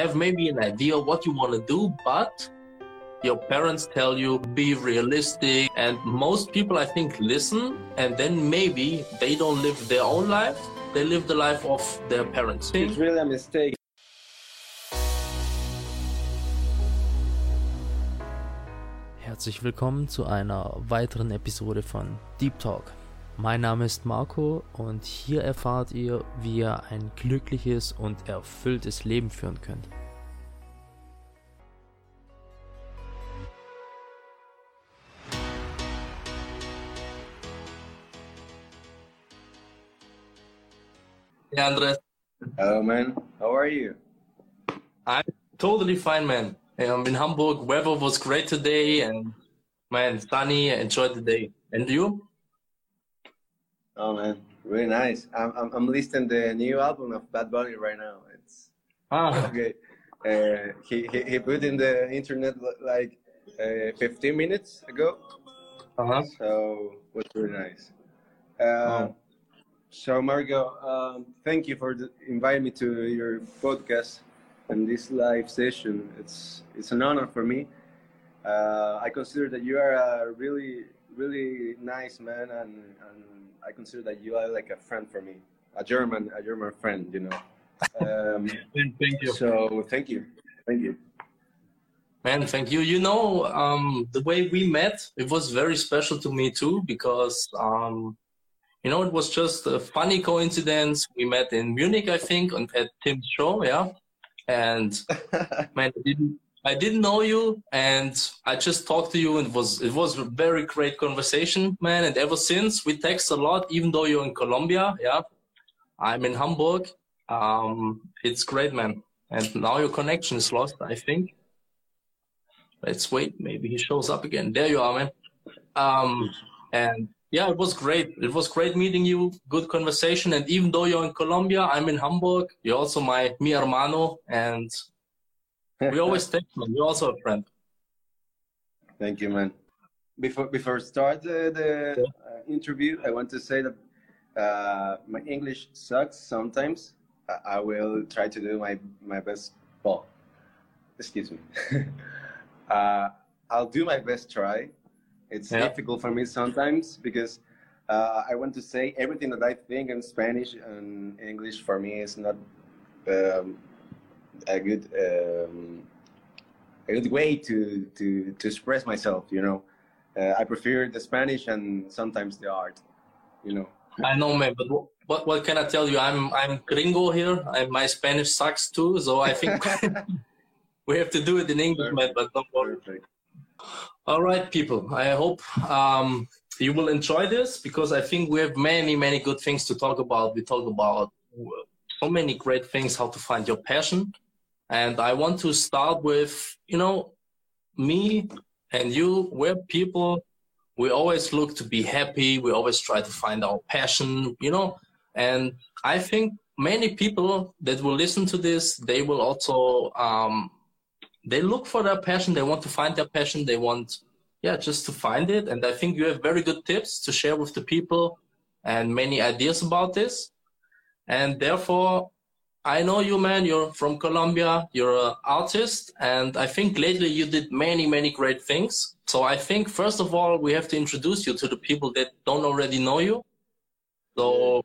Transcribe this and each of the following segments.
have maybe an idea what you want to do, but your parents tell you be realistic and most people i think listen and then maybe they don't live their own life they live the life of their parents. It's really a mistake. Herzlich willkommen zu einer weiteren Episode von Deep Talk. Mein Name ist Marco und hier erfahrt ihr, wie ihr ein glückliches und erfülltes Leben führen könnt. Hey, Andres. Hello, man. How are you? I'm totally fine, man. I'm in Hamburg. Weather was great today, and man, sunny. I enjoyed the day. And you? Oh man, really nice. I'm I'm, I'm listening the new album of Bad Bunny right now. It's ah. okay. Uh, he, he he put in the internet like uh, 15 minutes ago. Uh-huh. So it was really nice. Uh. So, Marco, um, thank you for the, inviting me to your podcast and this live session. It's it's an honor for me. Uh, I consider that you are a really really nice man, and, and I consider that you are like a friend for me, a German a German friend, you know. Um, thank you. So, thank you, thank you. Man, thank you. You know, um, the way we met, it was very special to me too, because um, you know, it was just a funny coincidence. We met in Munich, I think, on, at Tim's show, yeah. And man, I didn't, I didn't know you, and I just talked to you, and it was it was a very great conversation, man. And ever since, we text a lot, even though you're in Colombia, yeah. I'm in Hamburg. Um, it's great, man. And now your connection is lost, I think. Let's wait. Maybe he shows up again. There you are, man. Um, and yeah, it was great. It was great meeting you. Good conversation. And even though you're in Colombia, I'm in Hamburg. You're also my mi hermano, and we always text. Man. You're also a friend. Thank you, man. Before before start the, the uh, interview, I want to say that uh, my English sucks sometimes. I, I, will try to do my my best. Well, excuse me. uh, I'll do my best try it's yeah. difficult for me sometimes because uh, I want to say everything that I think in Spanish and English for me is not um, a good um, a good way to, to to express myself. You know, uh, I prefer the Spanish and sometimes the art. You know. I know, man, but what what can I tell you? I'm I'm gringo here. I, my Spanish sucks too, so I think we have to do it in English, man. But don't worry. Perfect. All right, people. I hope um, you will enjoy this because I think we have many, many good things to talk about. We talk about so many great things, how to find your passion. And I want to start with, you know, me and you, we're people, we always look to be happy. We always try to find our passion, you know, and I think many people that will listen to this, they will also um, they look for their passion. They want to find their passion. They want yeah just to find it. And i think you have very good tips to share with the people and many ideas about this. And therefore i know you man you're from colombia you're an artist and i think lately you did many many great things so i think first of all we have to introduce you to the people that don't already know you so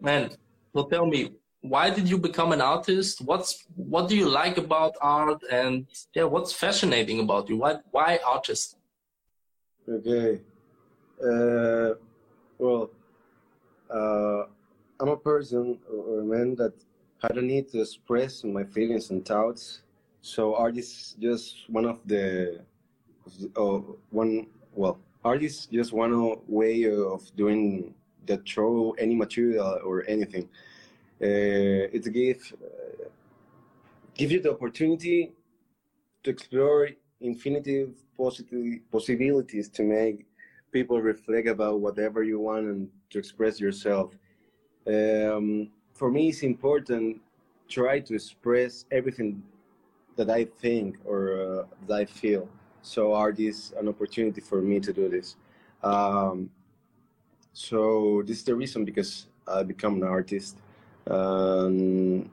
man so tell me why did you become an artist? What's what do you like about art, and yeah, what's fascinating about you? Why why artist? Okay, uh, well, uh, I'm a person or a man that had a need to express my feelings and thoughts. So art is just one of the, uh, one well, art is just one way of doing that through any material or anything. Uh, it gives uh, give you the opportunity to explore infinitive positive possibilities to make people reflect about whatever you want and to express yourself. Um, for me, it's important try to express everything that I think or uh, that I feel. So art is an opportunity for me to do this. Um, so this is the reason because I become an artist. Um,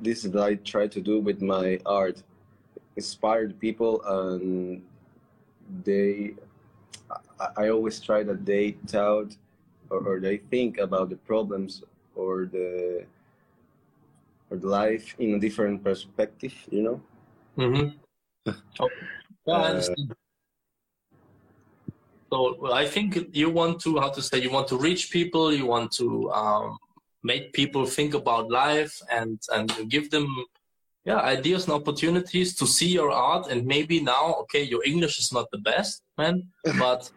this is what I try to do with my art, inspire people, and they. I, I always try that they thought or, or they think about the problems or the or the life in a different perspective. You know. Mm-hmm. okay. yeah, I understand. So well, I think you want to how to say you want to reach people. You want to um, make people think about life and and give them yeah ideas and opportunities to see your art and maybe now okay your english is not the best man but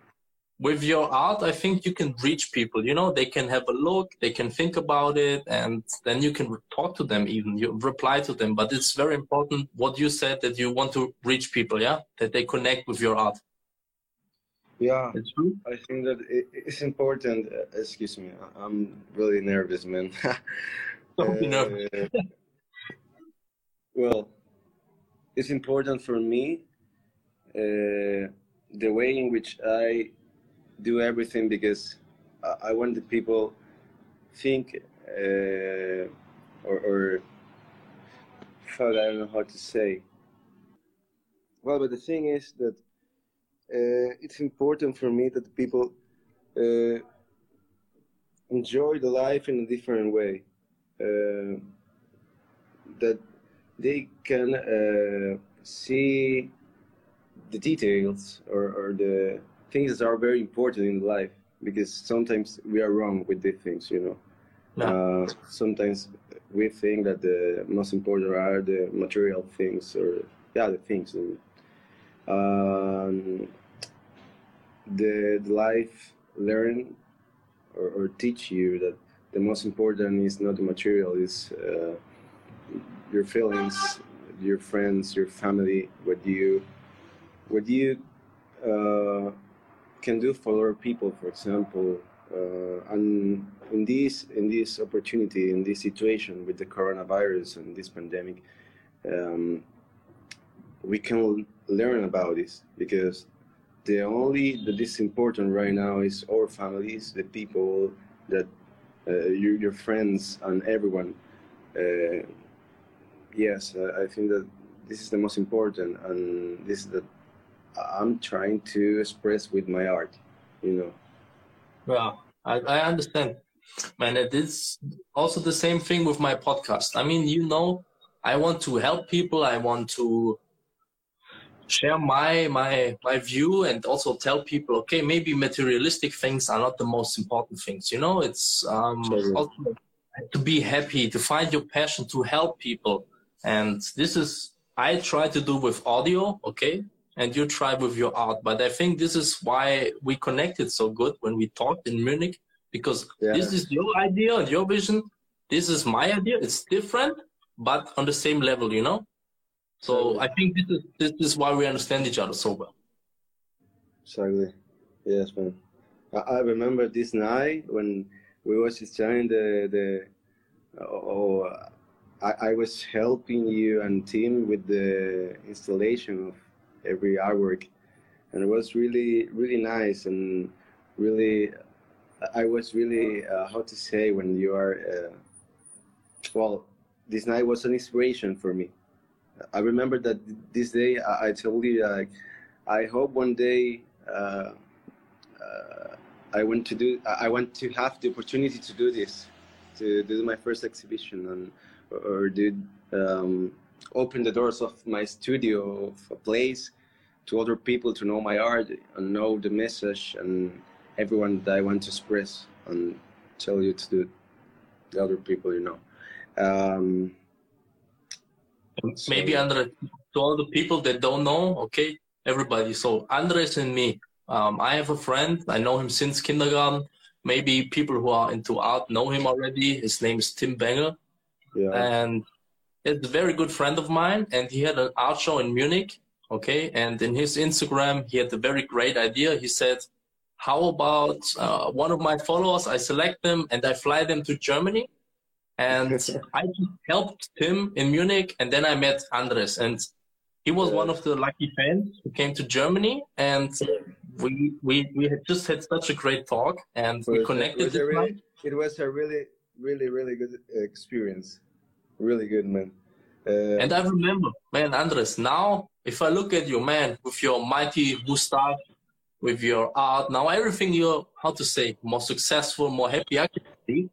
with your art i think you can reach people you know they can have a look they can think about it and then you can talk to them even you reply to them but it's very important what you said that you want to reach people yeah that they connect with your art yeah, it's true. I think that it's important. Uh, excuse me, I'm really nervous, man. Don't be nervous. Uh, well, it's important for me uh, the way in which I do everything because I, I want the people think uh, or, or fuck, I don't know how to say. Well, but the thing is that uh, it's important for me that people uh, enjoy the life in a different way. Uh, that they can uh, see the details or, or, the things are very important in life because sometimes we are wrong with these things, you know. No. Uh, sometimes we think that the most important are the material things or yeah, the things. And, um, the, the life learn or, or, teach you that the most important is not the material, is uh, your feelings, your friends, your family, what you what you uh, can do for other people, for example. Uh, and in this in this opportunity, in this situation with the coronavirus and this pandemic, um, we can learn about this because the only that is important right now is our families, the people that uh, you, your friends and everyone. Uh, yes, I think that this is the most important, and this is that I'm trying to express with my art. You know. Well, I, I understand, man. It is also the same thing with my podcast. I mean, you know, I want to help people. I want to share my my my view and also tell people okay maybe materialistic things are not the most important things you know it's um also to be happy to find your passion to help people and this is i try to do with audio okay and you try with your art but i think this is why we connected so good when we talked in munich because yeah. this is your idea and your vision this is my idea it's different but on the same level you know so I think this is this is why we understand each other so well. Exactly. Yes, man. I, I remember this night when we was trying the the oh I, I was helping you and Tim with the installation of every artwork. And it was really really nice and really I was really uh, how to say when you are uh, well this night was an inspiration for me. I remember that this day I, I told you like I hope one day uh, uh, I want to do I want to have the opportunity to do this to do my first exhibition and or do um, open the doors of my studio of a place to other people to know my art and know the message and everyone that I want to express and tell you to do the other people you know um, Maybe Andres, to all the people that don't know, okay, everybody. So Andres and me, um, I have a friend. I know him since kindergarten. Maybe people who are into art know him already. His name is Tim Banger. Yeah. And it's a very good friend of mine. And he had an art show in Munich. Okay. And in his Instagram, he had a very great idea. He said, how about uh, one of my followers? I select them and I fly them to Germany and I helped him in Munich, and then I met Andres, and he was one of the lucky fans who came to Germany, and we we we had just had such a great talk, and we connected. It was, really, it was a really really really good experience. Really good, man. Uh, and I remember, man, Andres. Now, if I look at you, man, with your mighty mustache, with your art, now everything you're how to say more successful, more happy. I can see.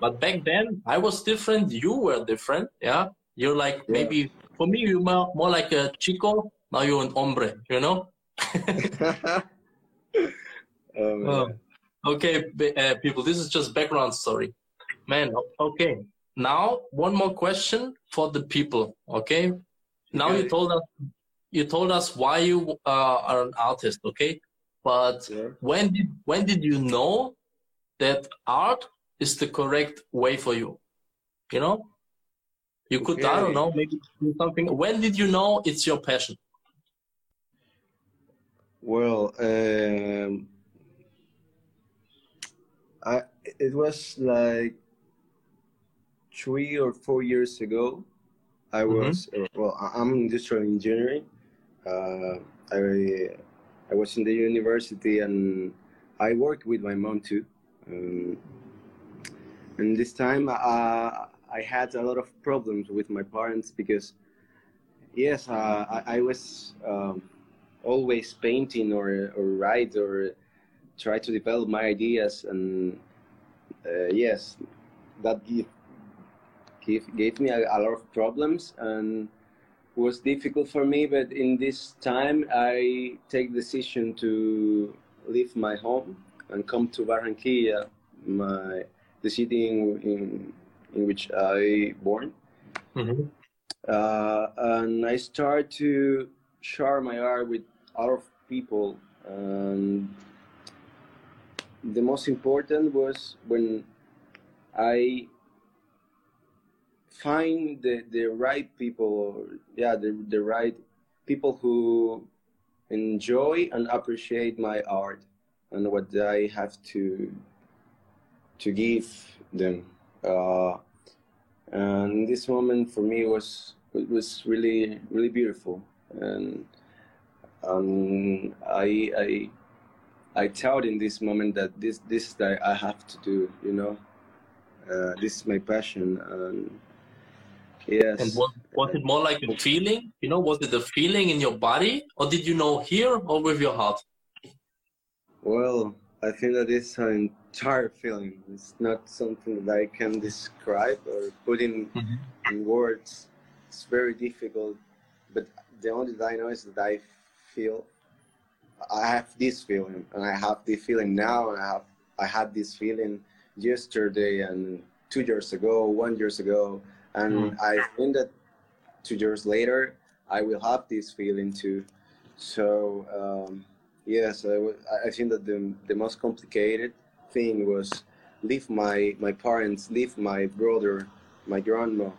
But back then, I was different. You were different. Yeah, you're like yeah. maybe for me, you're more, more like a chico. Now you're an hombre. You know. oh, okay, uh, people. This is just background story, man. Okay, now one more question for the people. Okay, now okay. you told us you told us why you uh, are an artist. Okay, but yeah. when did when did you know that art is the correct way for you? You know, you could okay. I don't know maybe do something. When did you know it's your passion? Well, um, I it was like three or four years ago. I mm-hmm. was mm-hmm. well. I'm industrial engineering. Uh, I I was in the university and I worked with my mom too. Um, and this time uh, I had a lot of problems with my parents because, yes, uh, I, I, was um, always painting or, or write or try to develop my ideas. And uh, yes, that give, give, gave me a, a lot of problems. And was difficult for me, but in this time I take decision to leave my home and come to Barranquilla, my the city in in, in which I born. Mm-hmm. Uh, and I start to share my art with other people. And the most important was when I find the, the right people, yeah, the, the right people who enjoy and appreciate my art and what I have to to give them. Uh, and this moment for me was it was really really beautiful, and um, I I I felt in this moment that this this that I have to do, you know, uh, this is my passion and Yes. And was, was it more like a feeling? You know, was it a feeling in your body, or did you know here or with your heart? Well, I think that it's an entire feeling. It's not something that I can describe or put in, mm-hmm. in words. It's very difficult. But the only thing I know is that I feel, I have this feeling, and I have this feeling now, and I have, I had this feeling yesterday and two years ago, one years ago and mm. I think that two years later I will have this feeling too. So um, yes, I, I think that the the most complicated thing was leave my my parents, leave my brother, my grandma,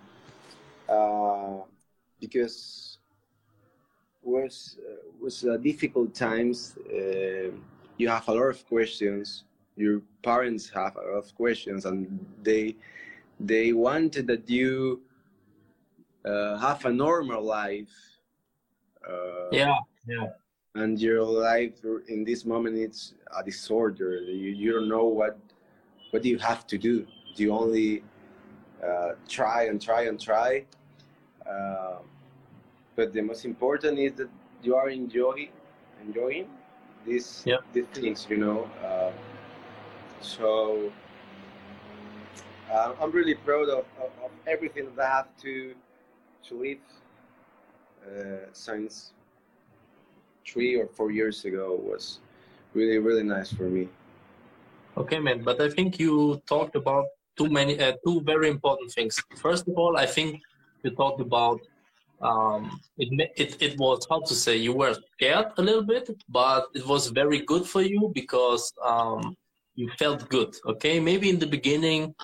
uh, because was uh, was uh, difficult times. Uh, you have a lot of questions. Your parents have a lot of questions, and they they wanted that you uh, have a normal life. Uh, yeah, yeah. And your life in this moment it's a disorder. You, you don't know what what do you have to do. You only uh, try and try and try. Uh, but the most important is that you are enjoy enjoying these yep. these things. You know. Uh, so uh, I'm really proud of, of, of, everything that I have to to live uh, since three or four years ago was really really nice for me. Okay, man. But I think you talked about too many uh, two very important things. First of all, I think you talked about um, it, it, it was how to say you were scared a little bit, but it was very good for you because um, you felt good. Okay, maybe in the beginning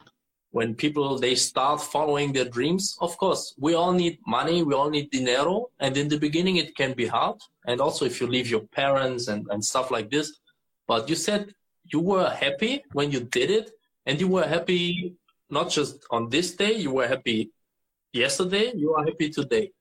when people they start following their dreams of course we all need money we all need dinero and in the beginning it can be hard. And also if you leave your parents and, and stuff like this. But you said you were happy when you did it and you were happy not just on this day you were happy yesterday you are happy today.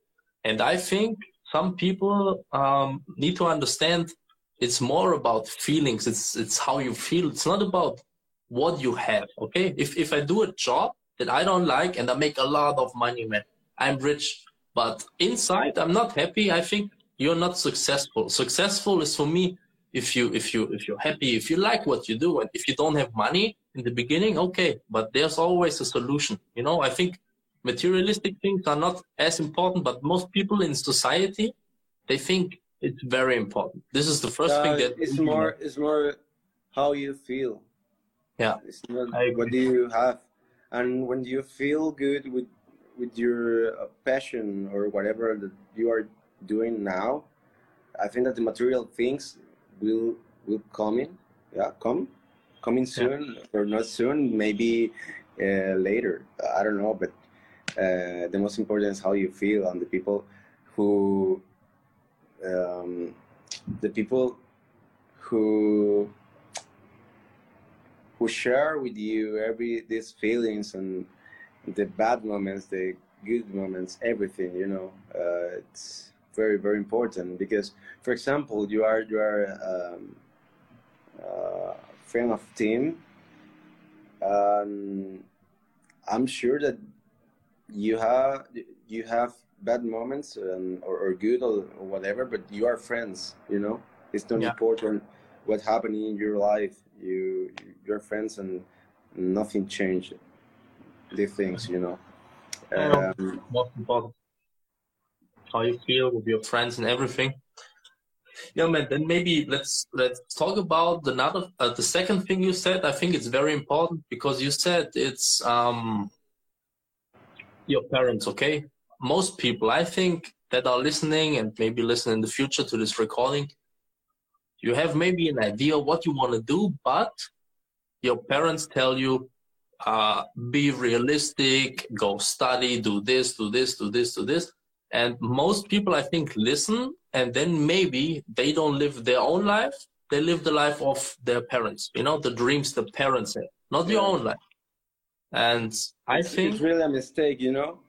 And i think some people um, need to understand it's more about feelings. It's it's how you feel. It's not about what you have okay if if i do a job that I don't like and I make a lot of money, man. I'm rich, but inside I'm not happy. I think you're not successful. Successful is for me if you if you if you're happy, if you like what you do, and if you don't have money in the beginning, okay. But there's always a solution. You know, I think materialistic things are not as important, but most people in society they think it's very important. This is the first uh, thing that it's more it's more how you feel. Yeah. It's not what do you have. And when you feel good with with your uh, passion or whatever that you are doing now, I think that the material things will will come in. Yeah, come coming soon yeah. or not soon, maybe uh, later. I don't know, but uh, the most important is how you feel and the people who um, the people who who share with you every these feelings and the bad moments, the good moments, everything. You know, uh, it's very very important because, for example, you are you are um, uh, fan of Tim. Um, I'm sure that you have you have bad moments um, or, or, good or, or, whatever, but you are friends. You know, it's not yeah. important what happened in your life. You you're friends and nothing changed. The things, you know. Um, most important, how you feel with your friends and everything. Yeah, man. Then maybe let's let's talk about another uh, the second thing you said. I think it's very important because you said it's um your parents. Okay, most people I think that are listening and maybe listen in the future to this recording, you have maybe an idea what you want to do, but your parents tell you, uh, be realistic, go study, do this, do this, do this, do this. And most people, I think, listen and then maybe they don't live their own life. They live the life of their parents, you know, the dreams the parents have, not yeah. your own life. And I it's, think it's really a mistake, you know.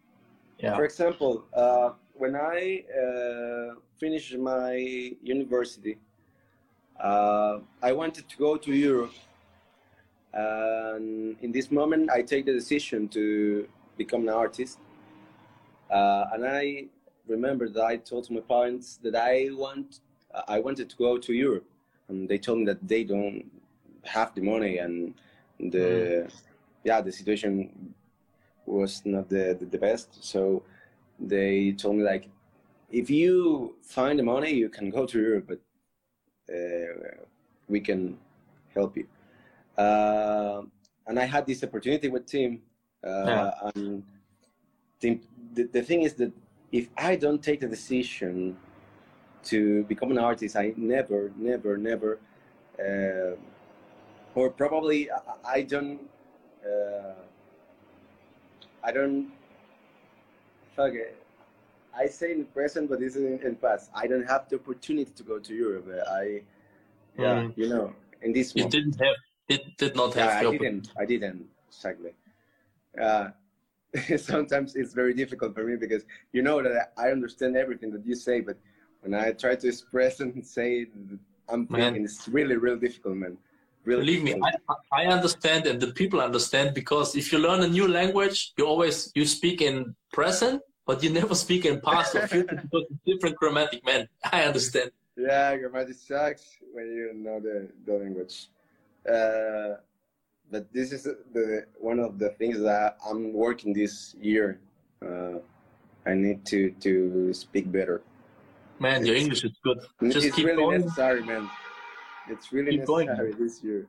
Yeah. For example, uh, when I uh, finished my university, uh, I wanted to go to Europe. And in this moment, I take the decision to become an artist. Uh, and I remember that I told my parents that I want, I wanted to go to Europe, and they told me that they don't have the money and the, mm. yeah, the situation was not the, the, the best. So they told me like, if you find the money, you can go to Europe, but we can help you. Uh, and I had this opportunity with Tim. Uh, yeah. And Tim, the, the thing is that if I don't take the decision to become an artist, I never, never, never, uh, or probably I don't, uh, I don't, fuck it. I say in present, but this is in, in past. I don't have the opportunity to go to Europe. I, yeah, mm. you know, in this. You moment. didn't have. It did not have. Yeah, I didn't. I didn't exactly. Uh, sometimes it's very difficult for me because you know that I understand everything that you say, but when I try to express and say I'm thinking, it's really, really difficult, man. Really Believe difficult. me, I, I understand, and the people understand because if you learn a new language, you always you speak in present, but you never speak in past or future because it's different grammatic, man. I understand. Yeah, grammatic sucks when you know the, the language. Uh, but this is the one of the things that I'm working this year. Uh, I need to to speak better. Man, your English is good. Just it's keep really going. necessary, man. It's really keep necessary going. this year.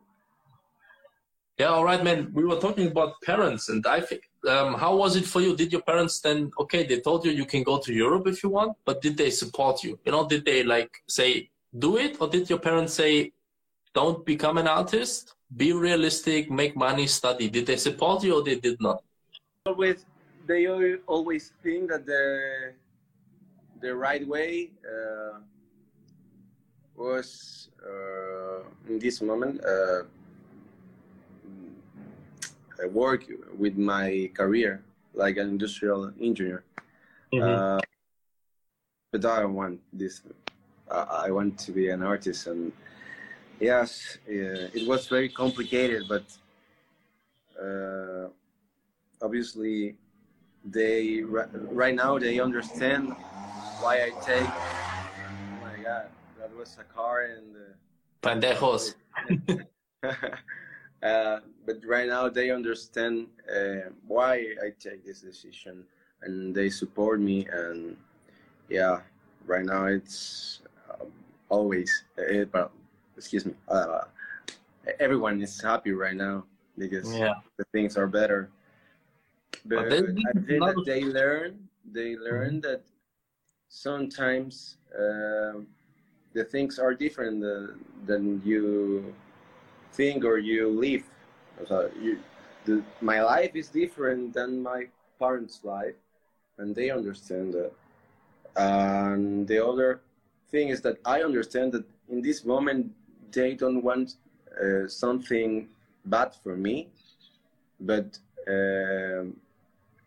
Yeah, all right, man. We were talking about parents, and I think, um, how was it for you? Did your parents then? Okay, they told you you can go to Europe if you want, but did they support you? You know, did they like say do it, or did your parents say don't become an artist? be realistic, make money, study. Did they support you or they did not? Always, they always think that the the right way uh, was uh, in this moment uh, work with my career like an industrial engineer. Mm -hmm. but I want this. I want to be an artist and Yes, yeah, it was very complicated, but uh, obviously they right now they understand why I take. Oh my god, that was a car and. Uh, Pendejos. uh, but right now they understand uh, why I take this decision and they support me and yeah, right now it's um, always it, uh, but excuse me, uh, everyone is happy right now because yeah. the things are better. But, I think that they learn they learn mm-hmm. that sometimes uh, the things are different uh, than you think or you live. So you, the, my life is different than my parents' life, and they understand that. And the other thing is that I understand that in this moment they don't want uh, something bad for me, but um,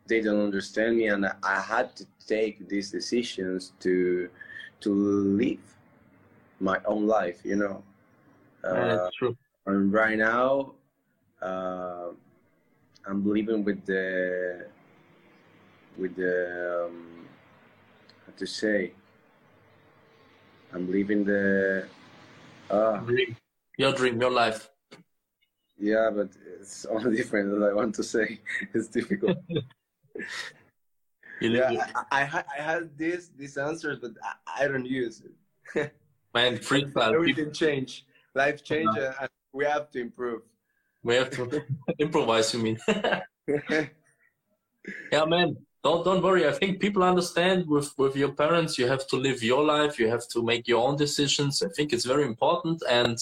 they don't understand me, and I had to take these decisions to to live my own life. You know. Uh, That's true. And right now, uh, I'm living with the with the um, how to say. I'm living the uh, dream. your dream, your life. Yeah, but it's all different. As I want to say, it's difficult. yeah, I, I, I had this these answers, but I, I don't use it. Man, freestyle. Everything change. Life change, uh, and we have to improve. We have to improvise. You mean? yeah, man. Don't don't worry. I think people understand with with your parents. You have to live your life. You have to make your own decisions. I think it's very important and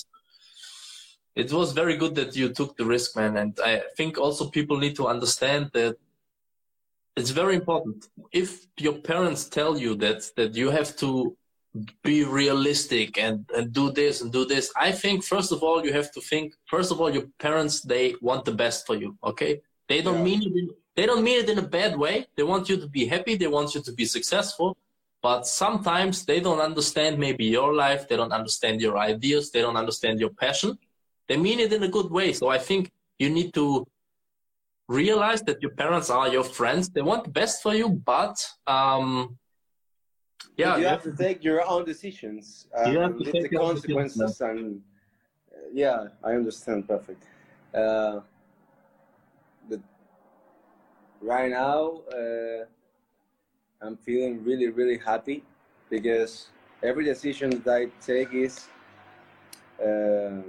it was very good that you took the risk, man. And I think also people need to understand that it's very important. If your parents tell you that that you have to be realistic and, and do this and do this, I think first of all you have to think first of all your parents they want the best for you. Okay, they don't yeah. mean it. In, they don't mean it in a bad way. They want you to be happy. They want you to be successful. But sometimes they don't understand maybe your life. They don't understand your ideas. They don't understand your passion. They mean it in a good way. So I think you need to realize that your parents are your friends. They want the best for you, but um, yeah, you, have, to take your own decisions. Um, you have to take the consequences, and uh, yeah, I understand perfect. Uh, but right now, uh, I'm feeling really, really happy because every decision that I take is, uh,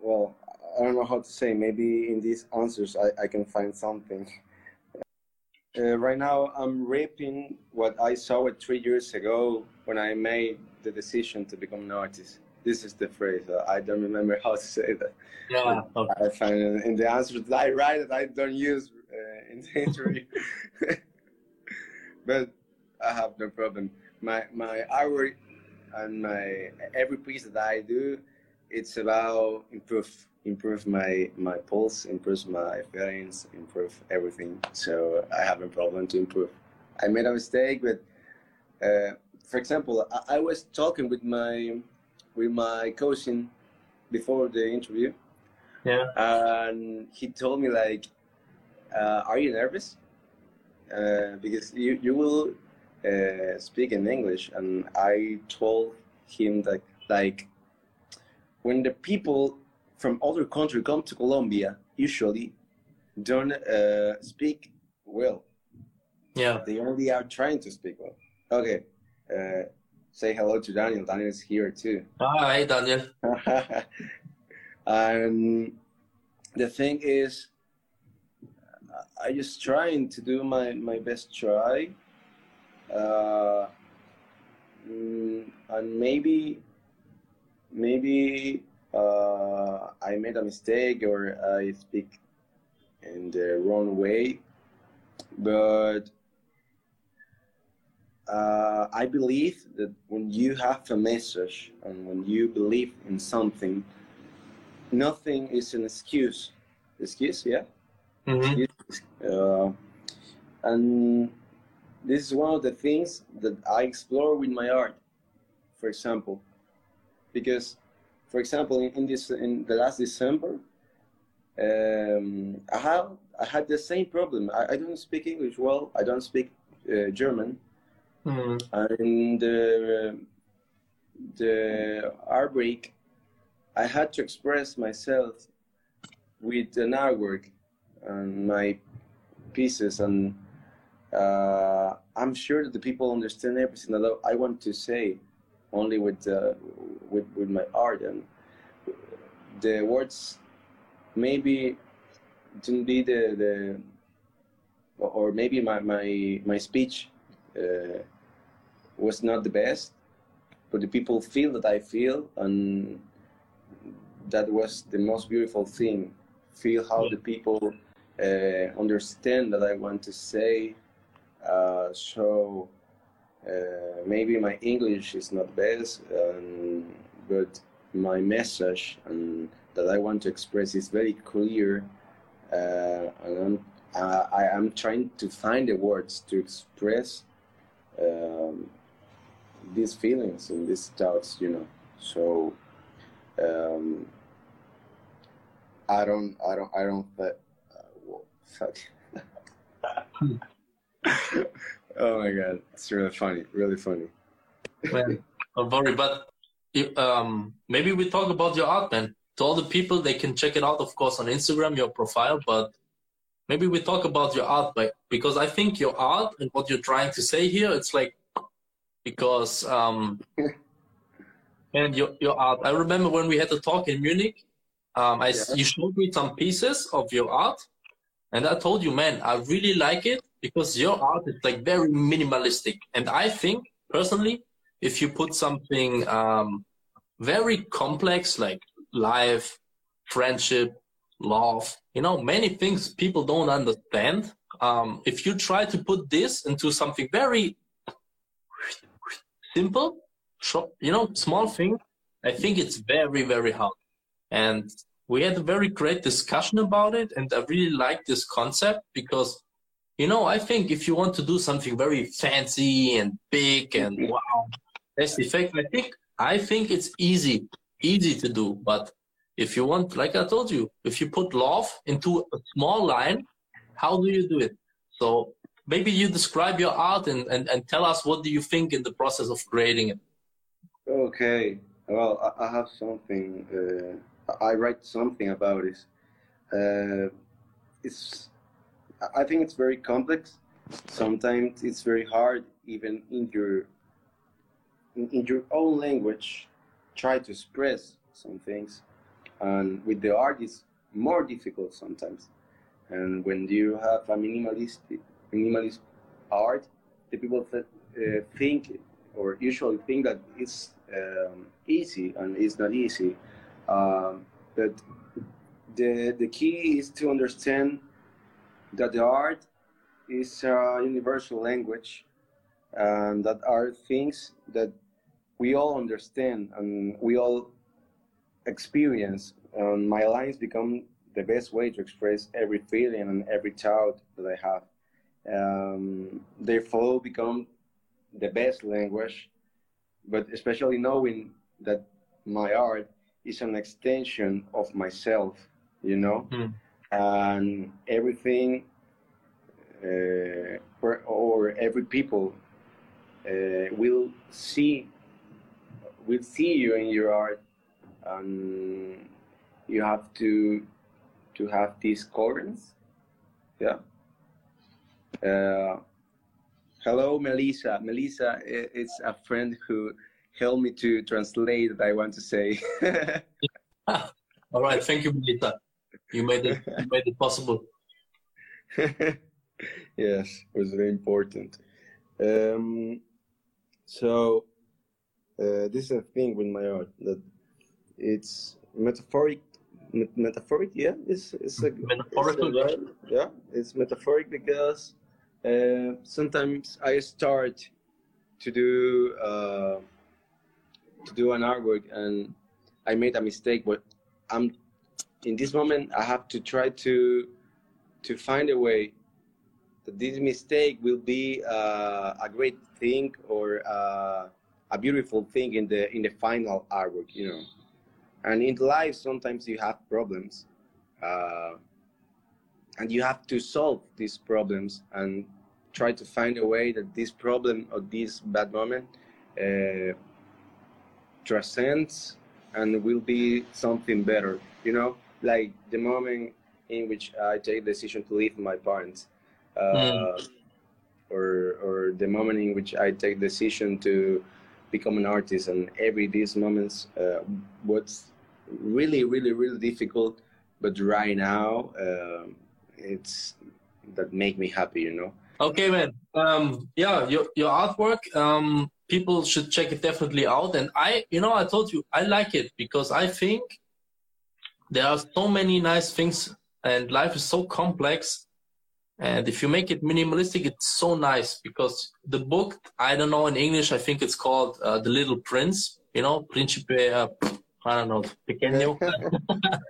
well, I don't know how to say. Maybe in these answers I, I can find something. Uh, right now, I'm reaping what I saw it three years ago when I made the decision to become an artist. This is the phrase. Uh, I don't remember how to say that. Yeah. Okay. I find it in the answers that I write that I don't use uh, in the interview. but I have no problem. My my artwork and my every piece that I do, it's about improve improve my my pulse, improve my feelings, improve everything. So I have a problem to improve. I made a mistake, but uh, for example, I, I, was talking with my with my cousin before the interview. Yeah. And he told me like, uh, "Are you nervous?" Uh, because you you will uh, speak in English, and I told him that like when the people from other country come to Colombia usually don't uh, speak well. Yeah. They only are trying to speak well. Okay. Uh, say hello to Daniel. Daniel is here too. Hi, Daniel. and the thing is, I just trying to do my, my best try. Uh, mm, and maybe, maybe uh, I made a mistake or I speak in the wrong way, but uh, I believe that when you have a message and when you believe in something, nothing is an excuse. Excuse, yeah. Mm-hmm. Excuse. Uh, and this is one of the things that I explore with my art, for example, because for example, in, in this in the last December, um, I have I had the same problem. I, I don't speak English well. I don't speak uh, German, Mm. and uh, the heartbreak. I had to express myself with an artwork and my pieces, and uh, I'm sure that the people understand everything that I want to say, only with uh, with with my art. And the words maybe didn't be the, the or maybe my my my speech uh, was not the best but the people feel that i feel and that was the most beautiful thing. Feel how the people uh, understand that i want to say uh, so uh, maybe my english is not best um, but my message and that I want to express is very clear, uh, and I'm, uh, I am trying to find the words to express um, these feelings and these thoughts, you know. So um, I don't, I don't, I don't. Uh, well, fuck. oh my god, it's really funny, really funny. Man, don't worry, but um, maybe we talk about your art, man. To all the people, they can check it out, of course, on Instagram, your profile. But maybe we talk about your art, but because I think your art and what you're trying to say here, it's like because um, and your your art. I remember when we had a talk in Munich. Um, I Yeah. you showed me some pieces of your art, and I told you, man, I really like it because your art is like very minimalistic, and I think personally if you put something um, very complex like life, friendship, love, you know, many things people don't understand. Um, if you try to put this into something very simple, you know, small thing, I think it's very, very hard. And we had a very great discussion about it. And I really like this concept because you know, I think if you want to do something very fancy and big and wow, best effect, I think I think it's easy, easy to do. But if you want, like I told you, if you put love into a small line, how do you do it? So maybe you describe your art and, and, and tell us what do you think in the process of creating it. Okay. Well, I, I have something. Uh, I write something about it. Uh, it's. I think it's very complex. Sometimes it's very hard, even in your in, in your own language, try to express some things, and with the art, it's more difficult sometimes. And when you have a minimalist minimalist art, the people that uh, think or usually think that it's um, easy and it's not easy. Um, but the the key is to understand that the art is a universal language and that are things that we all understand and we all experience. And my lines become the best way to express every feeling and every thought that i have. Um, their flow become the best language but especially knowing that my art is an extension of myself you know? Hmm. And everything uh, or, or every people uh, will see will see you in your art. And you have to to have these currents yeah. Uh, hello melissa. Melissa it's a friend who helped me to translate that i want to say. All right, thank you, Melita. You made it. You made it possible. yes, it was very important. Um, so uh, this is a thing with my art that it's metaphoric. met- Metaphoric, yeah, it's it's a Metaphorical, it's a yeah, it's metaphoric because uh, sometimes I start to do uh, to do an artwork and I made a mistake, but I'm in this moment I have to try to to find a way that this mistake will be uh, a great thing or uh, a beautiful thing in the in the final artwork, you know. And in life, sometimes you have problems. Uh, and you have to solve these problems and try to find a way that this problem or this bad moment uh, transcends and will be something better you know like the moment in which i take the decision to leave my parents uh, mm. or or the moment in which i take the decision to become an artist and every these moments uh, what's really really really difficult but right now uh, it's that make me happy you know? Okay man. Um yeah your your artwork um people should check it definitely out. And i you know i told you i like it because i think there are so many nice things and life is so complex. And if you make it minimalistic it's so nice because the book i don't know in english i think it's called uh, the little prince you know principe uh, i don't know pequeño.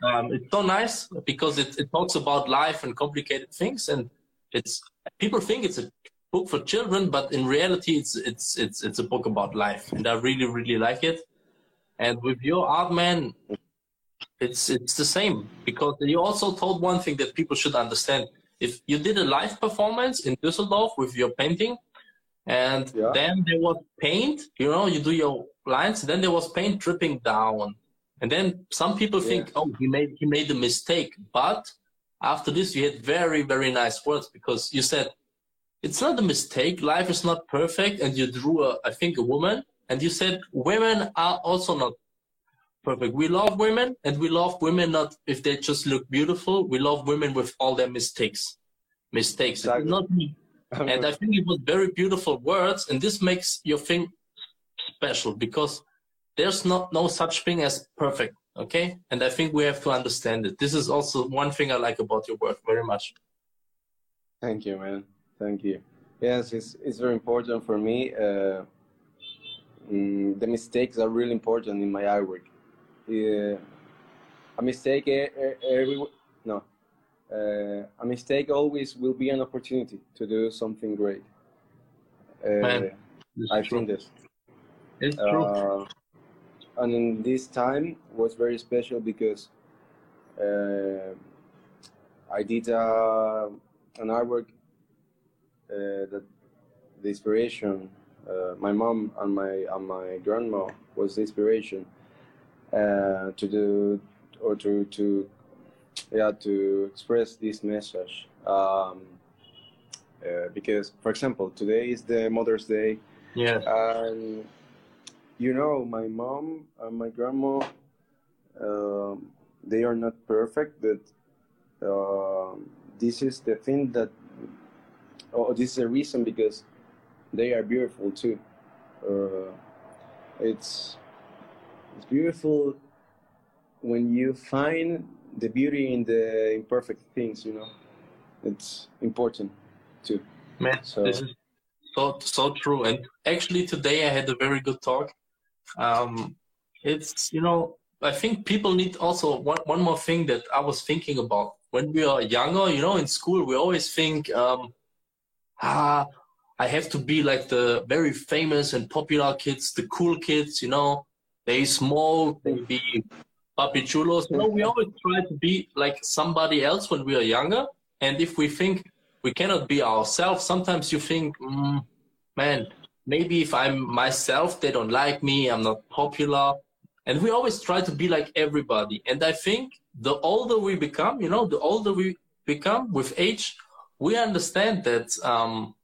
Um, it's so nice because it, it talks about life and complicated things and it's people think it's a book for children but in reality it's it's it's it's a book about life and i really really like it. And with your art man it's it's the same because you also told one thing that people should understand if you did a live performance in düsseldorf with your painting and yeah. then there was paint you know you do your lines then there was paint dripping down and then some people yeah. think, oh, he made he made a mistake. But after this, you had very very nice words because you said it's not a mistake. Life is not perfect, and you drew a I think a woman, and you said women are also not perfect. We love women, and we love women not if they just look beautiful. We love women with all their mistakes. Mistakes, exactly. not me. and I think it was very beautiful words, and this makes your thing special because there's not no such thing as perfect okay and i think we have to understand it this is also one thing i like about your work very much thank you man thank you yes it's, it's very important for me uh, mm, the mistakes are really important in my artwork uh, a mistake every no. Uh, a mistake always will be an opportunity to do something great. Uh, i think this. It's true. Uh, and in this time was very special because uh, I did uh, an artwork uh, that the inspiration. Uh, my mom and my and my grandma was the inspiration uh, to do or to to yeah to express this message. Um, uh, because, for example, today is the Mother's Day. Yeah. And you know, my mom and my grandma, um, they are not perfect, but uh, this is the thing that, oh, this is a reason because they are beautiful too. Uh, it's it's beautiful when you find the beauty in the imperfect things. You know, it's important too. Man, so, this is so so true. And actually, today I had a very good talk um, it's you know I think people need also one one more thing that I was thinking about when we are younger. You know, in school we always think, um, ah, I have to be like the very famous and popular kids, the cool kids. You know, they smoke, they be papi chulos. We always try to be like somebody else when we are younger. And if we think we cannot be ourselves, sometimes you think, mm, man, maybe if I'm myself, they don't like me, I'm not popular. And we always try to be like everybody. And I think the older we become, you know, the older we become with age, we understand that um,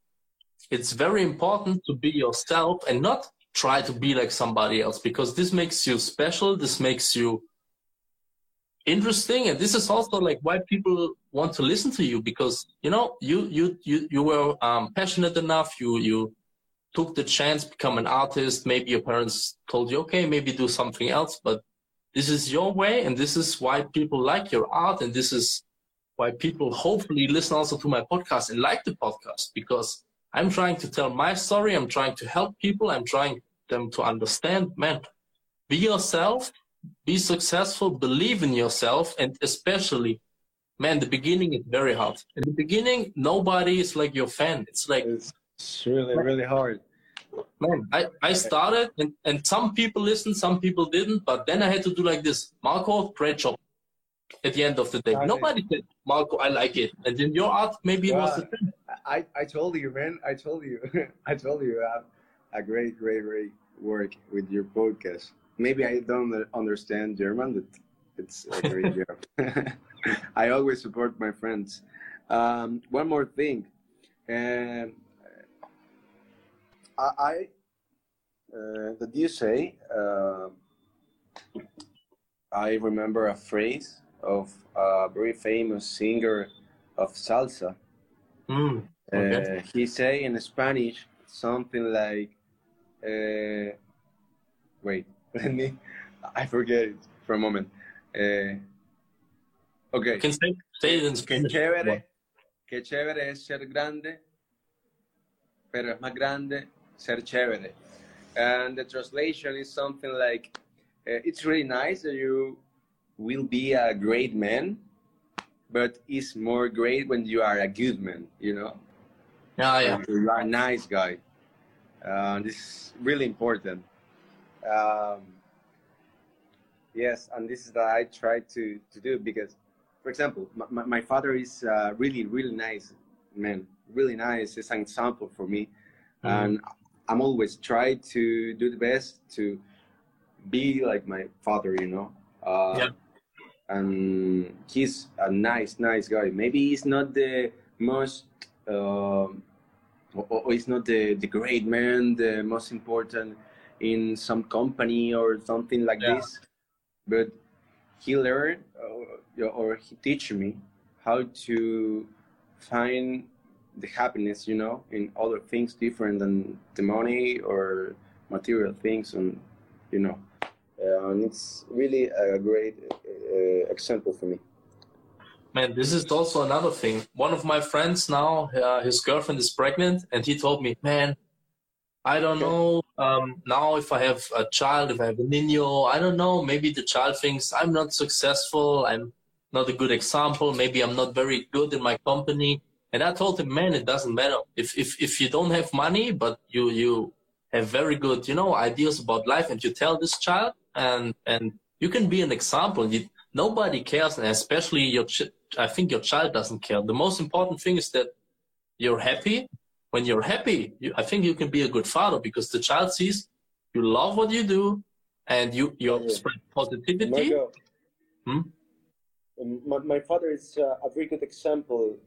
it's very important to be yourself and not try to be like somebody else because this makes you special. This makes you interesting and this is also like why people want to listen to you because you know you you you you were um, passionate enough you you took the chance, become an artist. Maybe your parents told you, okay, maybe do something else, but this is your way. And this is why people like your art. And this is why people hopefully listen also to my podcast and like the podcast because I'm trying to tell my story. I'm trying to help people. I'm trying them to understand, man, be yourself, be successful, believe in yourself. And especially, man, the beginning is very hard. In the beginning, nobody is like your fan. It's like, it's really, really hard. Man, I, I started and, and some people listened, some people didn't, but then I had to do like this. Marco, great job. At the end of the day. Nobody said, Marco, I like it. And in your art, maybe it was the same. I, I told you, man. I told you. I told you. I have a great, great, great work with your podcast. Maybe I don't understand German, but it's a great job. I always support my friends. Um, one more thing. Um, I, I uh, did you say? Uh, I remember a phrase of a very famous singer of salsa. Mm, okay. uh, he say in Spanish something like, uh, "Wait, let me, I forget it for a moment." Uh, okay. Can say, say it in Spanish. Qué chévere, qué chévere es ser grande, pero es más grande ser chévere. And the translation is something like, uh, "It's really nice that you will be a great man, but it's more great when you are a good man, you know? Yeah, yeah. You are a nice guy. Uh, this is really important. Um, yes, and this is that I try to, to do because, for example, my, my father is a really, really nice man, really nice. It's an example for me. Mm-hmm. And I'm always try to do the best to be like my father, you know? Uh, yeah and he's a nice, nice guy. Maybe he's not the most, uh, or he's not the, the great man, the most important in some company or something like yeah. this, but he learned uh, or he teach me how to find the happiness, you know, in other things different than the money or material things, and you know, and it's really a great uh, example for me. Man, this is also another thing. One of my friends now, uh, his girlfriend is pregnant, and he told me, "Man, I don't know um, now if I have a child, if I have a nino. I don't know. Maybe the child thinks I'm not successful. I'm not a good example. Maybe I'm not very good in my company." And I told him, "Man, it doesn't matter. If if if you don't have money, but you you have very good, you know, ideas about life, and you tell this child, and and you can be an example. You, nobody cares, and especially your. I think your child doesn't care. The most important thing is that you're happy. When you're happy, you, I think you can be a good father because the child sees you love what you do, and you you yeah. spread positivity. Marco, hmm? Um, my, my father is uh, a very good example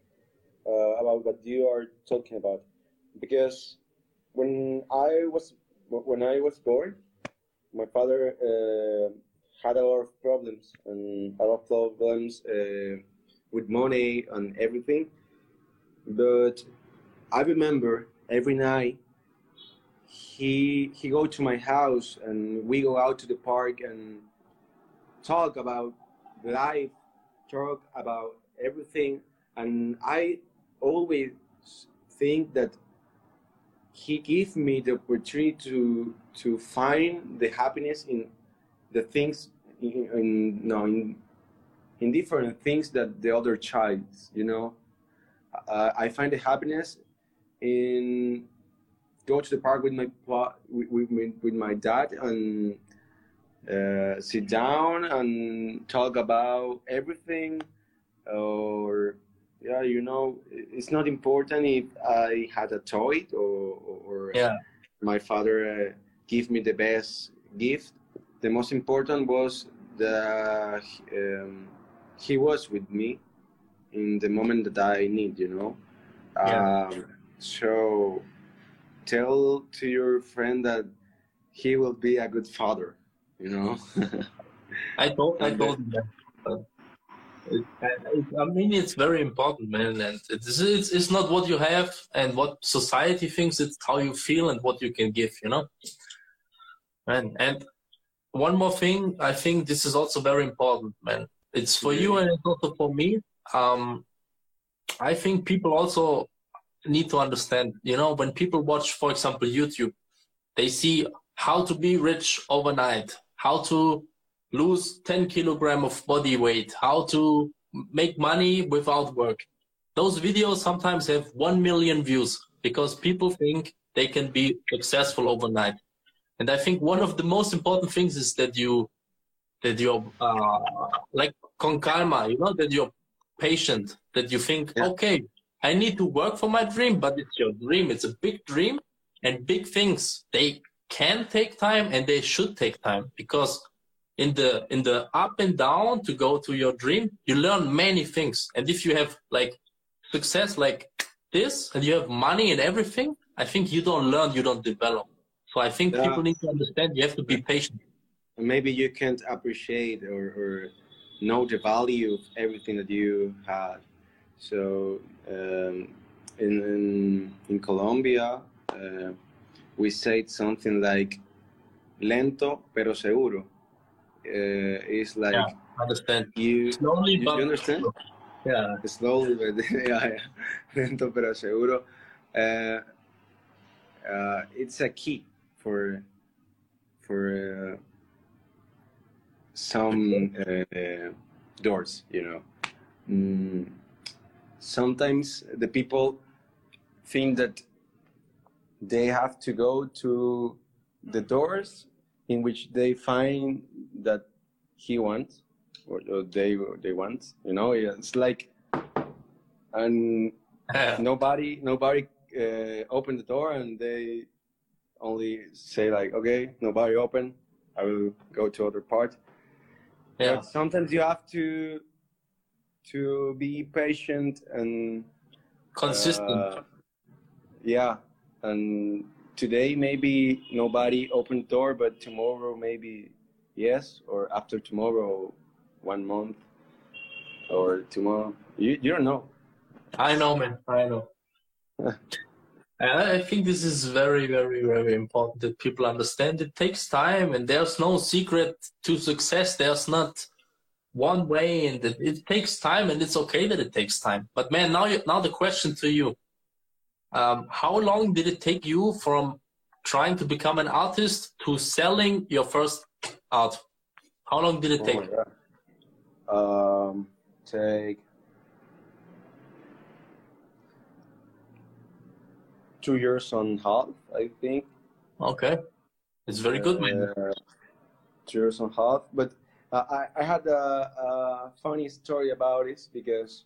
uh, about what you are talking about because when I was when I was born, my father uh, had a lot of problems and a lot of problems uh, with money and everything. But I remember every night he he go to my house and we go out to the park and talk about life, talk about everything. And I always think that he gave me the opportunity to to find the happiness in the things in, in no in in different things that the other child you know uh, i find the happiness in go to the park with my with, with, with my dad and uh, sit down and talk about everything or yeah you know it's not important if i had a toy or, or yeah. my father uh, give me the best gift the most important was that um, he was with me in the moment that i need you know yeah. um, so tell to your friend that he will be a good father you know i told i told him that I mean, it's very important, man. And it's, it's, it's not what you have and what society thinks. It's how you feel and what you can give. You know. Man, and one more thing, I think this is also very important, man. It's for you and it's also for me. Um, I think people also need to understand. You know, when people watch, for example, YouTube, they see how to be rich overnight, how to lose 10 kilogram of body weight, how to make money without work. Those videos sometimes have 1 million views because people think they can be successful overnight. And I think one of the most important things is that you that you're uh, like con calma, you know, that you're patient, that you think, yeah. okay, I need to work for my dream, but it's your dream. It's a big dream and big things. They can take time and they should take time because in the in the up and down to go to your dream, you learn many things. And if you have like success like this and you have money and everything, I think you don't learn, you don't develop. So I think yeah. people need to understand you have to be patient. And Maybe you can't appreciate or, or know the value of everything that you had. So um, in, in, in Colombia, uh, we said something like lento pero seguro. Uh, it's like yeah, understand. You, slowly, you, but you understand? Yeah, slowly, but yeah, yeah. lento pero seguro. Uh, uh, it's a key for for uh, some uh, doors you know. Mm, sometimes the people think that they have to go to the doors in which they find that he wants or, or they they want you know? It's like and nobody nobody uh, open the door and they only say like okay nobody open i will go to other part yeah. but sometimes you have to to be patient and consistent. uh, yeah. And today maybe nobody opened door but tomorrow maybe yes or after tomorrow one month or tomorrow. You, you don't know. I know man. I know I think this is very, very, very important that people understand it takes time and there's no secret to success. There's not one way and it, it takes time and it's okay that it takes time. But man, now, you, now the question to you, um, how long did it take you from trying to become an artist to selling your first art? How long did it take? Oh um, take two years and a half, I think. Okay, it's very good, man. Uh, two years and a half, but uh, I, I had a, a, funny story about this because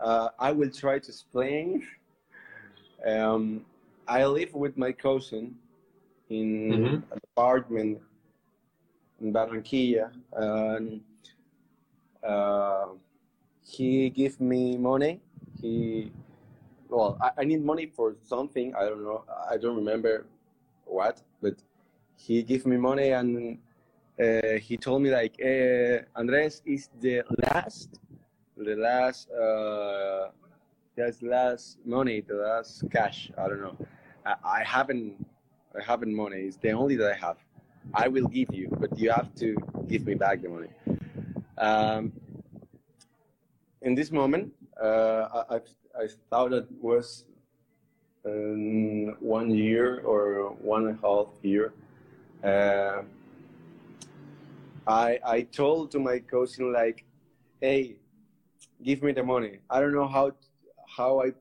uh, I will try to explain. Um, I live with my cousin in mm-hmm. an apartment in Barranquilla, and uh, he gave me money. He well, I, I, need money for something. I don't know. I don't remember what, but he gave me money and uh, he told me like, uh, Andres is the last, the last, uh, that's last money, the last cash. I don't know. I, I haven't, I haven't money. It's the only that I have. I will give you, but you have to give me back the money. Um, in this moment, uh, I, I thought it was um, one year or one and a half year. Uh, I I told to my cousin like, hey, give me the money. I don't know how how I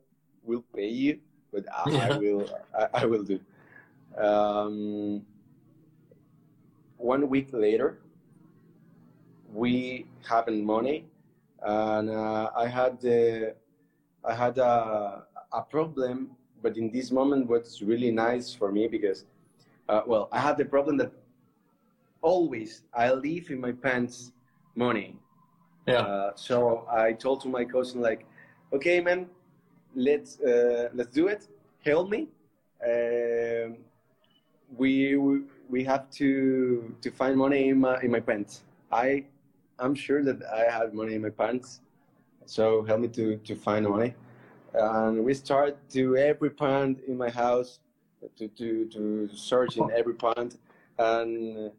will pay you, but I. I will I, I, will do. Um, one week later, we having money, and uh, I had the I had a, a problem, but in this moment, what's really nice for me because, uh, well, I had the problem that always I leave in my pants money. Yeah. Uh, so I told to my cousin like, okay, man, let's uh, let's do it. Help me. Um, we we have to to find money in my in my pants. I I'm sure that I have money in my pants so help me to, to find money. And we start to every pond in my house to, to, to search in every pond. And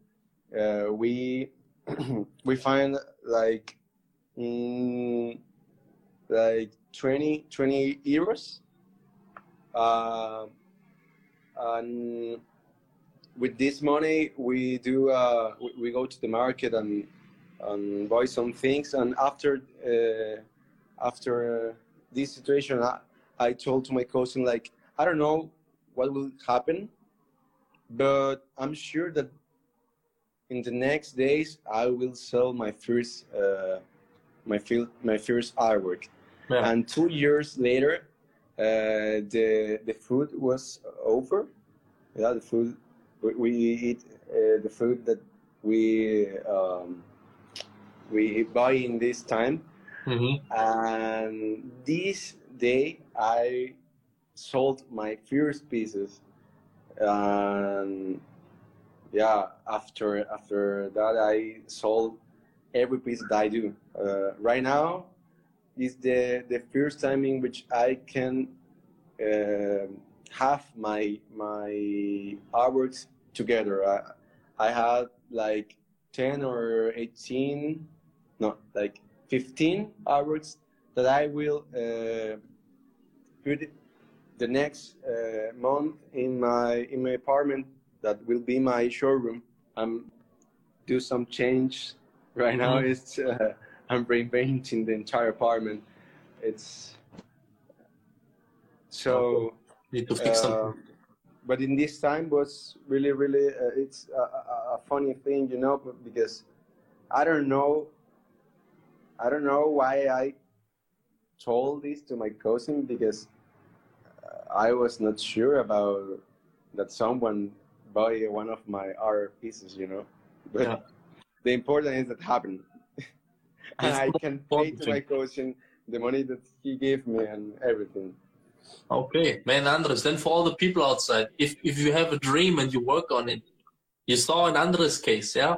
uh, we we find like mm, like 20, 20 euros. Uh, and with this money, we do uh, we, we, go to the market and and buy some things. And after uh, after this situation, I, I told to my cousin like, I don't know what will happen, but I'm sure that in the next days I will sell my first uh, my fil- my first artwork. Yeah. And two years later, uh, the the food was over. Yeah, the food we, we eat uh, the food that we um, we buy in this time. Mm-hmm. And this day I sold my first pieces. And yeah after after that i sold every piece that i do. Uh, right now is the the first time in which i can uh, have my my artworks together. I i had like 10 or 18 no like 15 artworks that i will uh, put the next uh, month in my in my apartment that will be my showroom. I'm do some change right now. Mm-hmm. It's uh, I'm repainting the entire apartment. It's so. Need to fix uh, But in this time was really really uh, it's a, a, a funny thing, you know, because I don't know. I don't know why I told this to my cousin because uh, I was not sure about that someone buy one of my art pieces, you know. But yeah. the important is that happened, and I can pay to my cousin the money that he gave me and everything. Okay, man, Andres. Then for all the people outside, if if you have a dream and you work on it, you saw in Andres' case, yeah,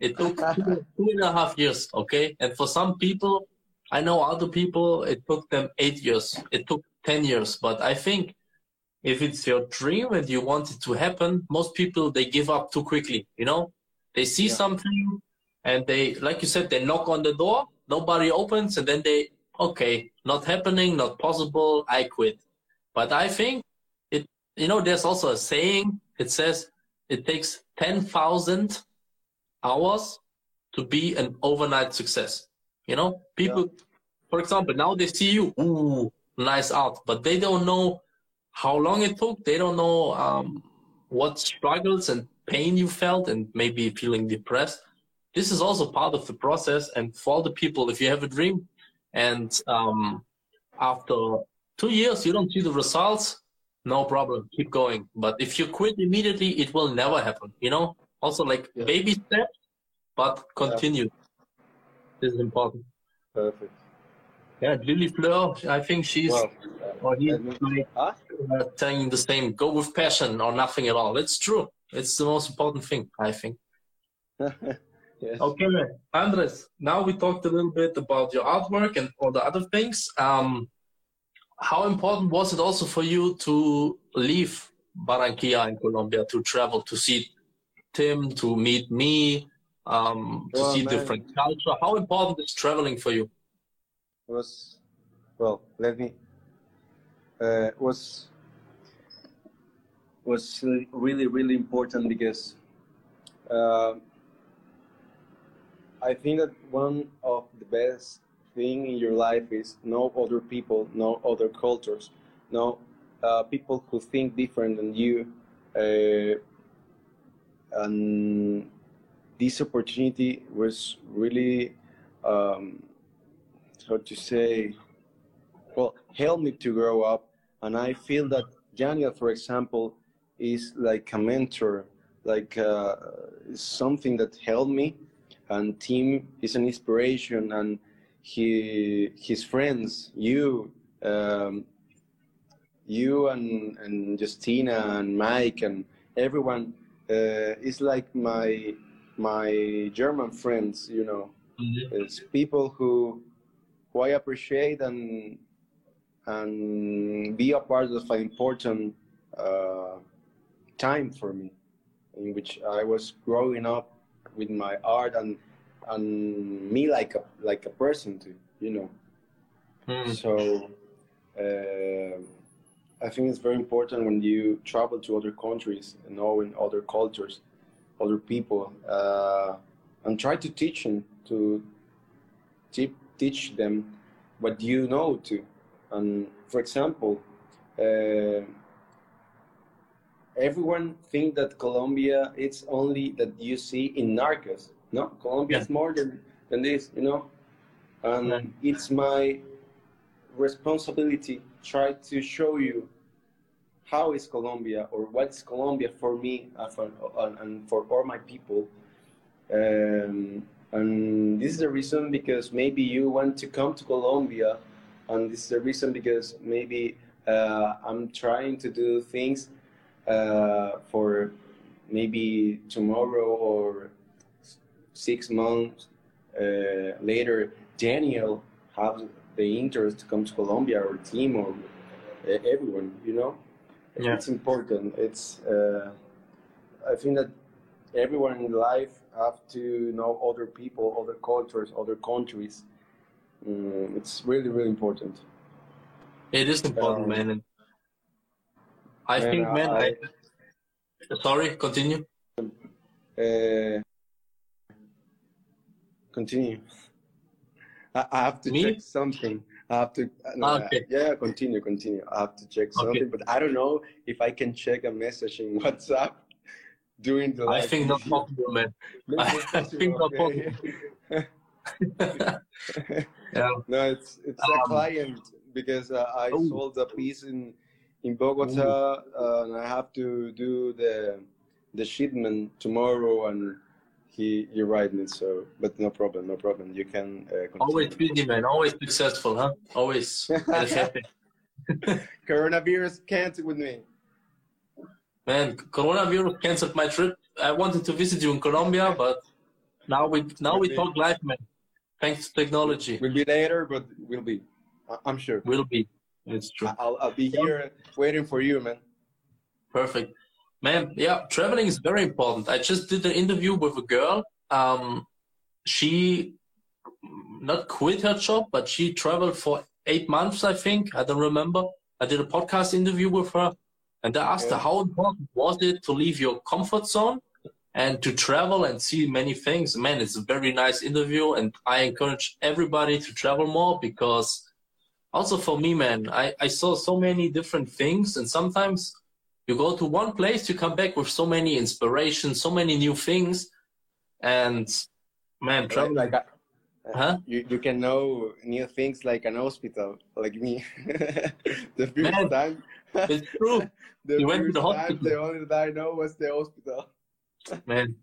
it took two, two and a half years. Okay, and for some people, I know other people, it took them eight years. It took 10 years. But I think if it's your dream and you want it to happen, most people, they give up too quickly, you know? They see yeah. something and they, like you said, they knock on the door, nobody opens, and then they, okay, not happening, not possible, I quit. But I think it, you know, there's also a saying, it says it takes 10,000 hours to be an overnight success. You know, people, yeah. for example, now they see you, ooh, nice art, but they don't know how long it took. They don't know um, what struggles and pain you felt and maybe feeling depressed. This is also part of the process. And for all the people, if you have a dream and um, after two years you don't see the results, no problem, keep going. But if you quit immediately, it will never happen. You know, also like yeah. baby steps, but continue. Yeah. This is important. Perfect. Yeah, Lily Fleur, I think she's well, or he's like, huh? uh, telling the same. Go with passion or nothing at all. It's true. It's the most important thing, I think. yes. Okay, Andres. Now we talked a little bit about your artwork and all the other things. Um, how important was it also for you to leave Barranquilla in Colombia to travel to see Tim, to meet me, um, to well, see man. different culture? How important is traveling for you? was well let me uh, was was really really important because uh, I think that one of the best thing in your life is know other people, know other cultures, know uh, people who think different than you, uh, and this opportunity was really um, how to say, well, helped me to grow up. And I feel that Daniel, for example, is like a mentor, like uh, something that helped me. And Tim is an inspiration, and he, his friends, you, um, you and, and Justina and Mike and everyone uh, is like my my German friends, you know. Mm-hmm. It's people who who I appreciate and and be a part of an important uh, time for me, in which I was growing up with my art and and me like a like a person too, you know. Hmm. So uh, I think it's very important when you travel to other countries and knowing other cultures, other people, uh, and try to teach them to teach teach them what you know to. And for example, uh, everyone think that Colombia it's only that you see in Narcos. No, Colombia yeah. is more than, than this, you know. And yeah. it's my responsibility try to show you how is Colombia or what's Colombia for me and for all my people. Um, and this is the reason because maybe you want to come to Colombia, and this is the reason because maybe uh, I'm trying to do things uh, for maybe tomorrow or six months uh, later. Daniel has the interest to come to Colombia or Tim or uh, everyone, you know. Yeah. It's important. It's uh, I think that everyone in life have to know other people, other cultures, other countries. Mm, it's really, really important. It is important, um, man. I and think, man. I, I, sorry, continue. Uh, continue. I, I have to Me? check something. I have to. No, ah, okay. Yeah, continue, continue. I have to check something, okay. but I don't know if I can check a message in WhatsApp during the. I think not possible, man. I, I think not possible. yeah. No, it's it's um, a client because uh, I oh. sold a piece in in Bogota, uh, and I have to do the the shipment tomorrow, and he write me so. But no problem, no problem. You can uh, always busy, man. Always successful, huh? Always. Coronavirus can't with me. Man, coronavirus canceled my trip. I wanted to visit you in Colombia, but now we now we talk live, man. Thanks to technology. We'll be later, but we'll be. I'm sure. we'll be. It's true. I'll, I'll be here waiting for you, man. Perfect. Man, yeah, traveling is very important. I just did an interview with a girl. Um, she not quit her job, but she traveled for eight months, I think. I don't remember. I did a podcast interview with her, and I asked yeah. her how important was it to leave your comfort zone and to travel and see many things. Man, it's a very nice interview, and I encourage everybody to travel more because also for me, man, I, I saw so many different things, and sometimes you go to one place, you come back with so many inspirations, so many new things, and man, travel like. Uh, huh? You, you can know new things like an hospital, like me. the first man, time. It's true. the you went to the hospital. Time, the only that I know was the hospital. man,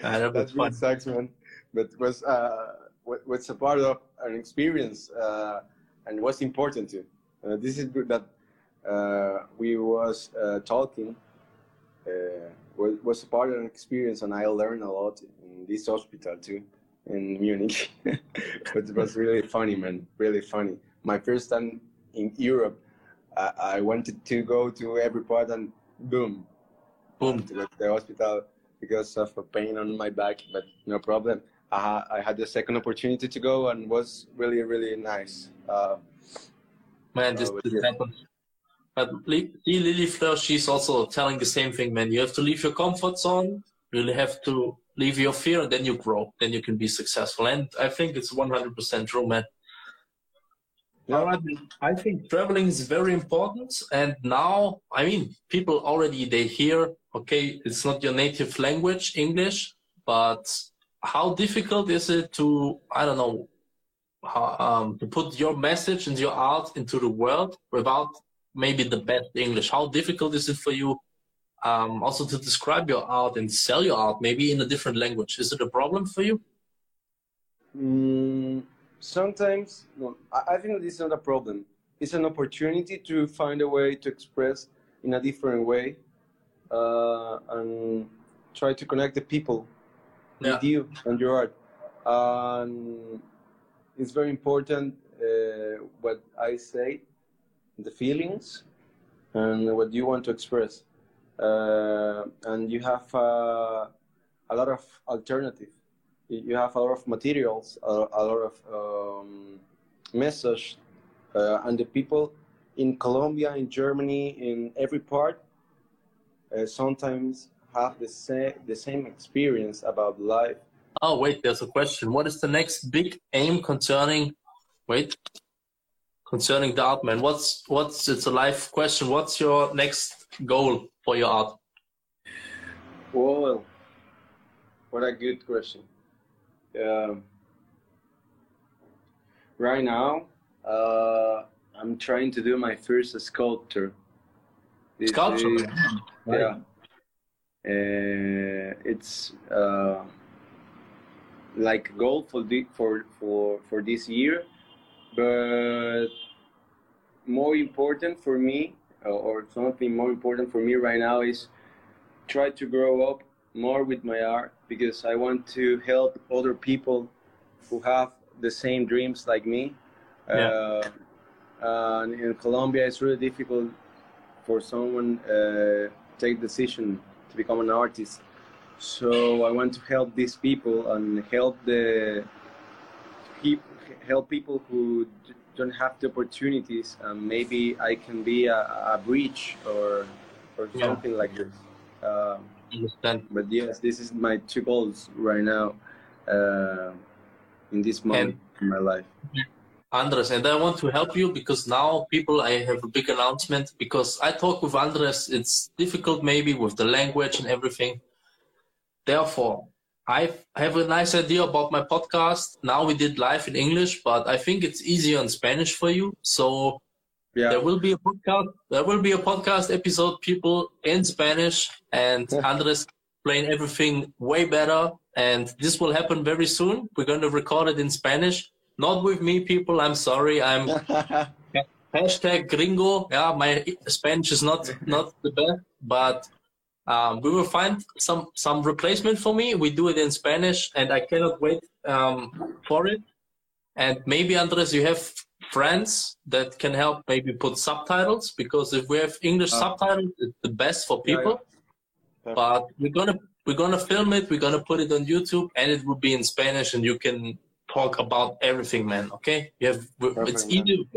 that, that really sucks, man. But was uh, what's a part of an experience. Uh, and what's important to. Uh, this is good that we was uh, talking uh, was, was part of an experience and I learned a lot in this hospital too in Munich. but it was really funny, man, really funny. My first time in Europe, I, I wanted to go to every part and boom, boom to the hospital because of a pain on my back, but no problem. I, I had the second opportunity to go and was really really nice. Uh, man, uh, this happens. But Lily Fleur, she's also telling the same thing, man. You have to leave your comfort zone. You really have to leave your fear, and then you grow. Then you can be successful. And I think it's 100% true, man. Yeah. I think traveling is very important. And now, I mean, people already, they hear, okay, it's not your native language, English, but how difficult is it to I don't know how, um, to put your message and your art into the world without maybe the best English? How difficult is it for you um, also to describe your art and sell your art maybe in a different language? Is it a problem for you? Mm, sometimes, no, I think this is not a problem. It's an opportunity to find a way to express in a different way uh, and try to connect the people yeah. with you and your art. Um, it's very important uh, what I say, the feelings, and what you want to express. Uh, and you have uh, a lot of alternative. You have a lot of materials, a, a lot of um, message, uh, and the people in Colombia, in Germany, in every part, uh, sometimes have the same the same experience about life. Oh wait, there's a question. What is the next big aim concerning? Wait, concerning the art, man. What's what's it's a life question. What's your next goal for your art? Well, what a good question. Um, right now, uh, I'm trying to do my first sculpture. This sculpture. Is, yeah. Uh, it's uh, like goal for the, for for for this year, but more important for me, or something more important for me right now is try to grow up more with my art because I want to help other people who have the same dreams like me. Yeah. Uh, in Colombia, it's really difficult for someone uh, take decision to become an artist. So I want to help these people and help the help people who don't have the opportunities. And maybe I can be a, a bridge or or yeah. something like this. Um, understand. But yes, this is my two goals right now uh, in this moment and, in my life. Andres, and I want to help you because now people, I have a big announcement because I talk with Andres. It's difficult maybe with the language and everything. Therefore, I have a nice idea about my podcast. Now we did live in English, but I think it's easier in Spanish for you. So yeah. There will be a podcast. There will be a podcast episode, people in Spanish, and. Andres explain everything way better. And this will happen very soon. We're going to record it in Spanish. Not with me, people. I'm sorry. I'm hashtag gringo. Yeah, my Spanish is not not the best, but um, we will find some some replacement for me. We do it in Spanish, and I cannot wait um, for it. And maybe Andres, you have friends that can help maybe put subtitles because if we have English uh, subtitles, it's the best for people. Yeah, yeah. But we're gonna we're gonna film it. We're gonna put it on YouTube, and it will be in Spanish, and you can talk about everything, man. Okay? You have Perfect, it's easy.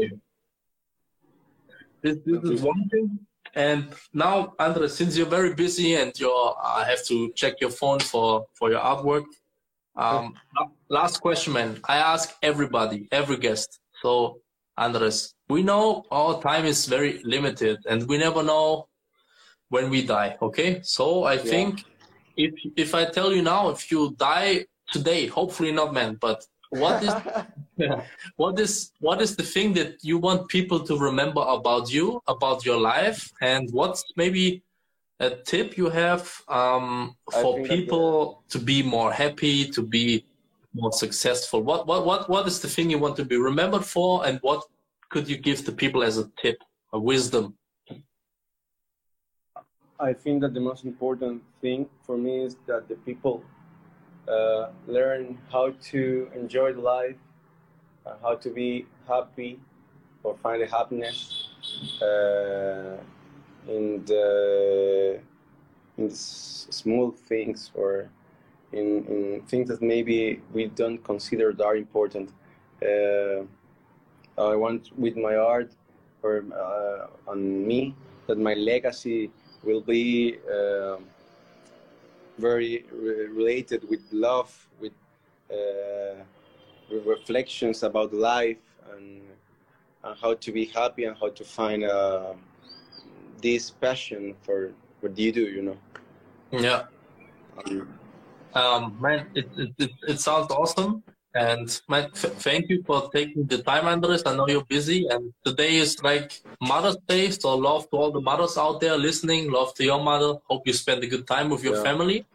This, this is one thing. And now, Andre, since you're very busy and you're, I have to check your phone for for your artwork. Um, last question, man. I ask everybody, every guest. So, Andres, we know our time is very limited and we never know when we die. Okay. So I yeah. think if, if I tell you now, if you die today, hopefully not, man, but what is, what is, what is the thing that you want people to remember about you, about your life and what's maybe a tip you have um, for people to be more happy, to be more successful? What what what what is the thing you want to be remembered for, and what could you give the people as a tip, a wisdom? I think that the most important thing for me is that the people uh, learn how to enjoy life, uh, how to be happy, or find happiness uh, in the in small things or in, in things that maybe we don't consider that important. Uh, I want with my art or uh, on me that my legacy will be uh, very re related with love, with uh, reflections about life and, and, how to be happy and how to find uh, this passion for what you do, you know. Yeah. Um, um, man, it, it, it, it, sounds awesome. And man, thank you for taking the time, Andres. I know you're busy, and today is like Mother's Day, so love to all the mothers out there listening. Love to your mother. Hope you spend a good time with your yeah. family.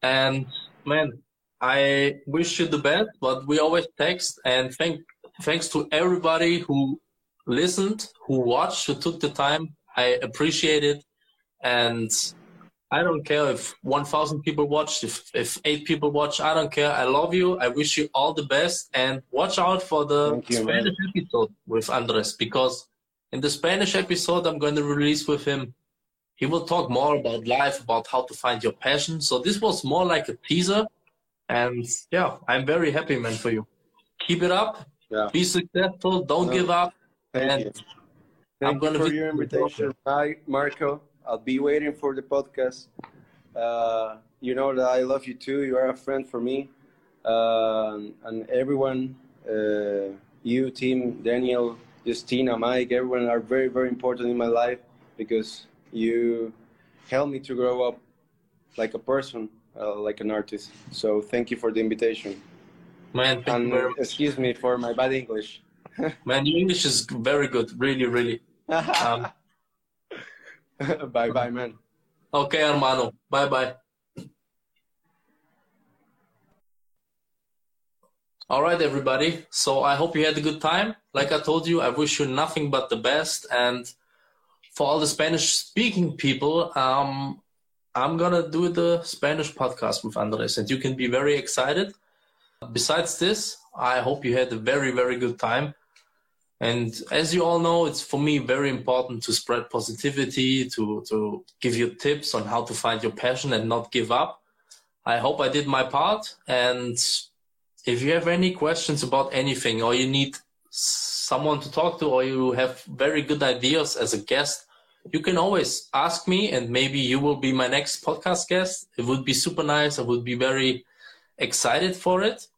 And man, I wish you the best. But we always text, and thank thanks to everybody who listened, who watched, who took the time. I appreciate it, and I don't care if 1,000 people watch, if, if eight people watch, I don't care. I love you. I wish you all the best and watch out for the you, Spanish episode with Andres because in the Spanish episode I'm going to release with him, he will talk more about life, about how to find your passion. So this was more like a teaser. And yeah, I'm very happy, man, for you. Keep it up. Yeah. Be successful. Don't no, give up. Thank and you. Thank I'm going to for your invitation. Bye, Marco. I'll be waiting for the podcast. Uh, you know that I love you too. You are a friend for me, uh, and everyone. Uh, you, Tim, Daniel, Justina, Mike, everyone are very, very important in my life because you helped me to grow up like a person, uh, like an artist. So thank you for the invitation. Man, and excuse me for my bad English. Man, your English is very good, really, really. Um, bye, bye, man. Okay, hermano. Bye, bye. All right, everybody. So I hope you had a good time. Like I told you, I wish you nothing but the best. And for all the Spanish speaking people, um, I'm going to do the Spanish podcast with Andres, and you can be very excited. Besides this, I hope you had a very, very good time. And as you all know, it's for me very important to spread positivity, to, to give you tips on how to find your passion and not give up. I hope I did my part. And if you have any questions about anything or you need someone to talk to or you have very good ideas as a guest, you can always ask me and maybe you will be my next podcast guest. It would be super nice. I would be very excited for it.